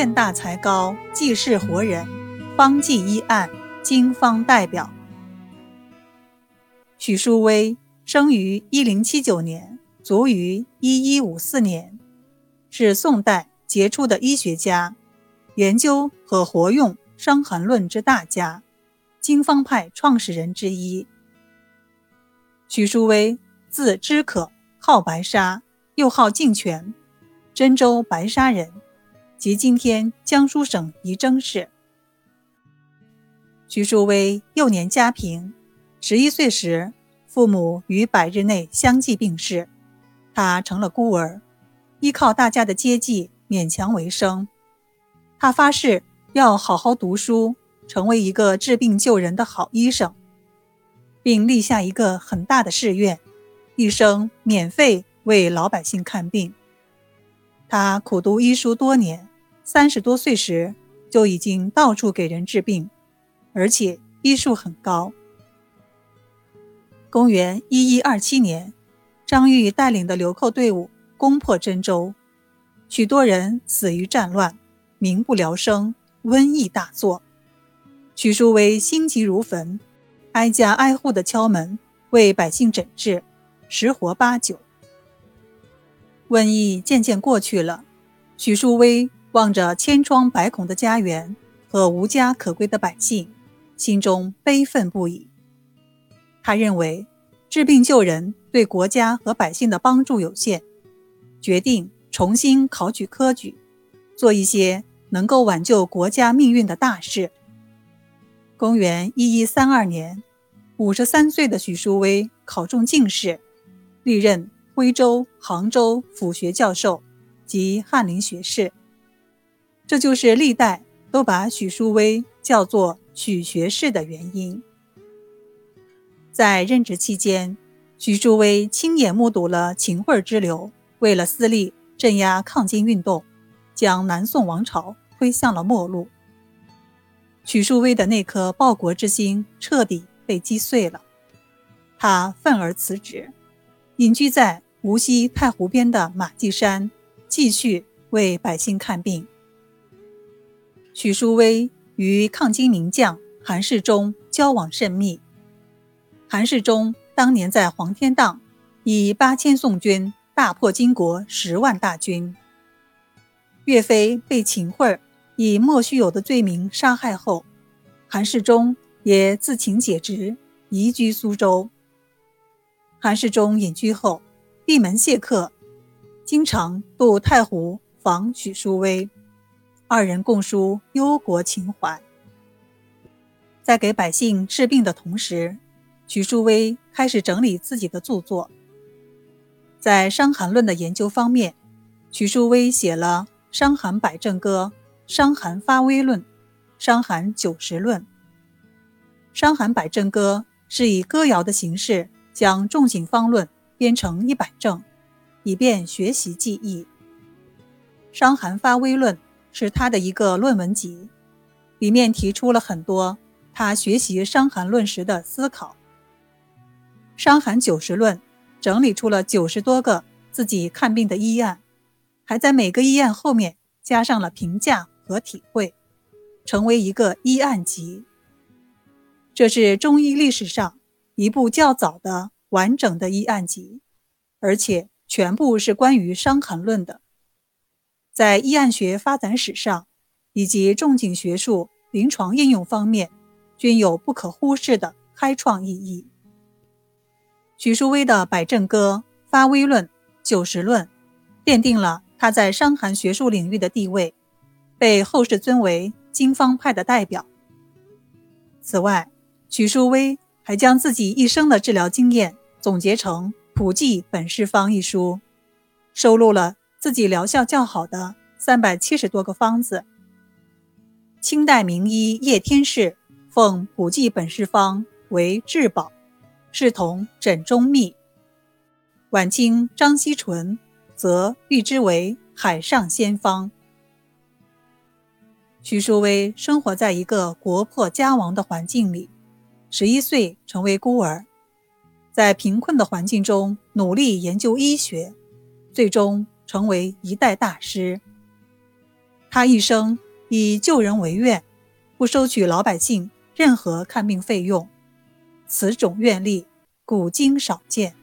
愿大才高，济世活人，方济医案，经方代表。许淑薇生于一零七九年，卒于一一五四年，是宋代杰出的医学家，研究和活用《伤寒论》之大家，经方派创始人之一。许淑薇，字知可，号白沙，又号静泉，真州白沙人，即今天江苏省仪征市。徐淑薇幼年家贫，十一岁时，父母于百日内相继病逝，他成了孤儿，依靠大家的接济勉强为生。他发誓要好好读书，成为一个治病救人的好医生。并立下一个很大的誓愿，一生免费为老百姓看病。他苦读医书多年，三十多岁时就已经到处给人治病，而且医术很高。公元一一二七年，张玉带领的流寇队伍攻破真州，许多人死于战乱，民不聊生，瘟疫大作。许淑薇心急如焚。挨家挨户的敲门，为百姓诊治，十活八九。瘟疫渐渐过去了，许淑薇望着千疮百孔的家园和无家可归的百姓，心中悲愤不已。他认为治病救人对国家和百姓的帮助有限，决定重新考取科举，做一些能够挽救国家命运的大事。公元一一三二年，五十三岁的许淑薇考中进士，历任徽州、杭州府学教授及翰林学士。这就是历代都把许淑薇叫做“许学士”的原因。在任职期间，许淑薇亲眼目睹了秦桧之流为了私利镇压抗金运动，将南宋王朝推向了末路。许淑薇的那颗报国之心彻底被击碎了，他愤而辞职，隐居在无锡太湖边的马驥山，继续为百姓看病。许淑薇与抗金名将韩世忠交往甚密，韩世忠当年在黄天荡以八千宋军大破金国十万大军，岳飞被秦桧。以莫须有的罪名杀害后，韩世忠也自请解职，移居苏州。韩世忠隐居后，闭门谢客，经常渡太湖访许淑薇，二人共抒忧国情怀。在给百姓治病的同时，徐树薇开始整理自己的著作。在《伤寒论》的研究方面，徐树薇写了《伤寒百症歌》。《伤寒发微论》《伤寒九十论》《伤寒百症歌》是以歌谣的形式将仲景方论编成一百症，以便学习记忆。《伤寒发微论》是他的一个论文集，里面提出了很多他学习《伤寒论》时的思考。《伤寒九十论》整理出了九十多个自己看病的医案，还在每个医案后面加上了评价。和体会，成为一个医案集。这是中医历史上一部较早的完整的医案集，而且全部是关于《伤寒论》的，在医案学发展史上以及仲景学术临床应用方面，均有不可忽视的开创意义。徐淑薇的《百症歌》《发微论》《九十论》，奠定了他在伤寒学术领域的地位。被后世尊为经方派的代表。此外，徐淑薇还将自己一生的治疗经验总结成《普济本事方》一书，收录了自己疗效较好的三百七十多个方子。清代名医叶天士奉《普济本事方》为至宝，视同枕中秘。晚清张锡纯则誉之为海上仙方。徐淑薇生活在一个国破家亡的环境里，十一岁成为孤儿，在贫困的环境中努力研究医学，最终成为一代大师。他一生以救人为愿，不收取老百姓任何看病费用，此种愿力古今少见。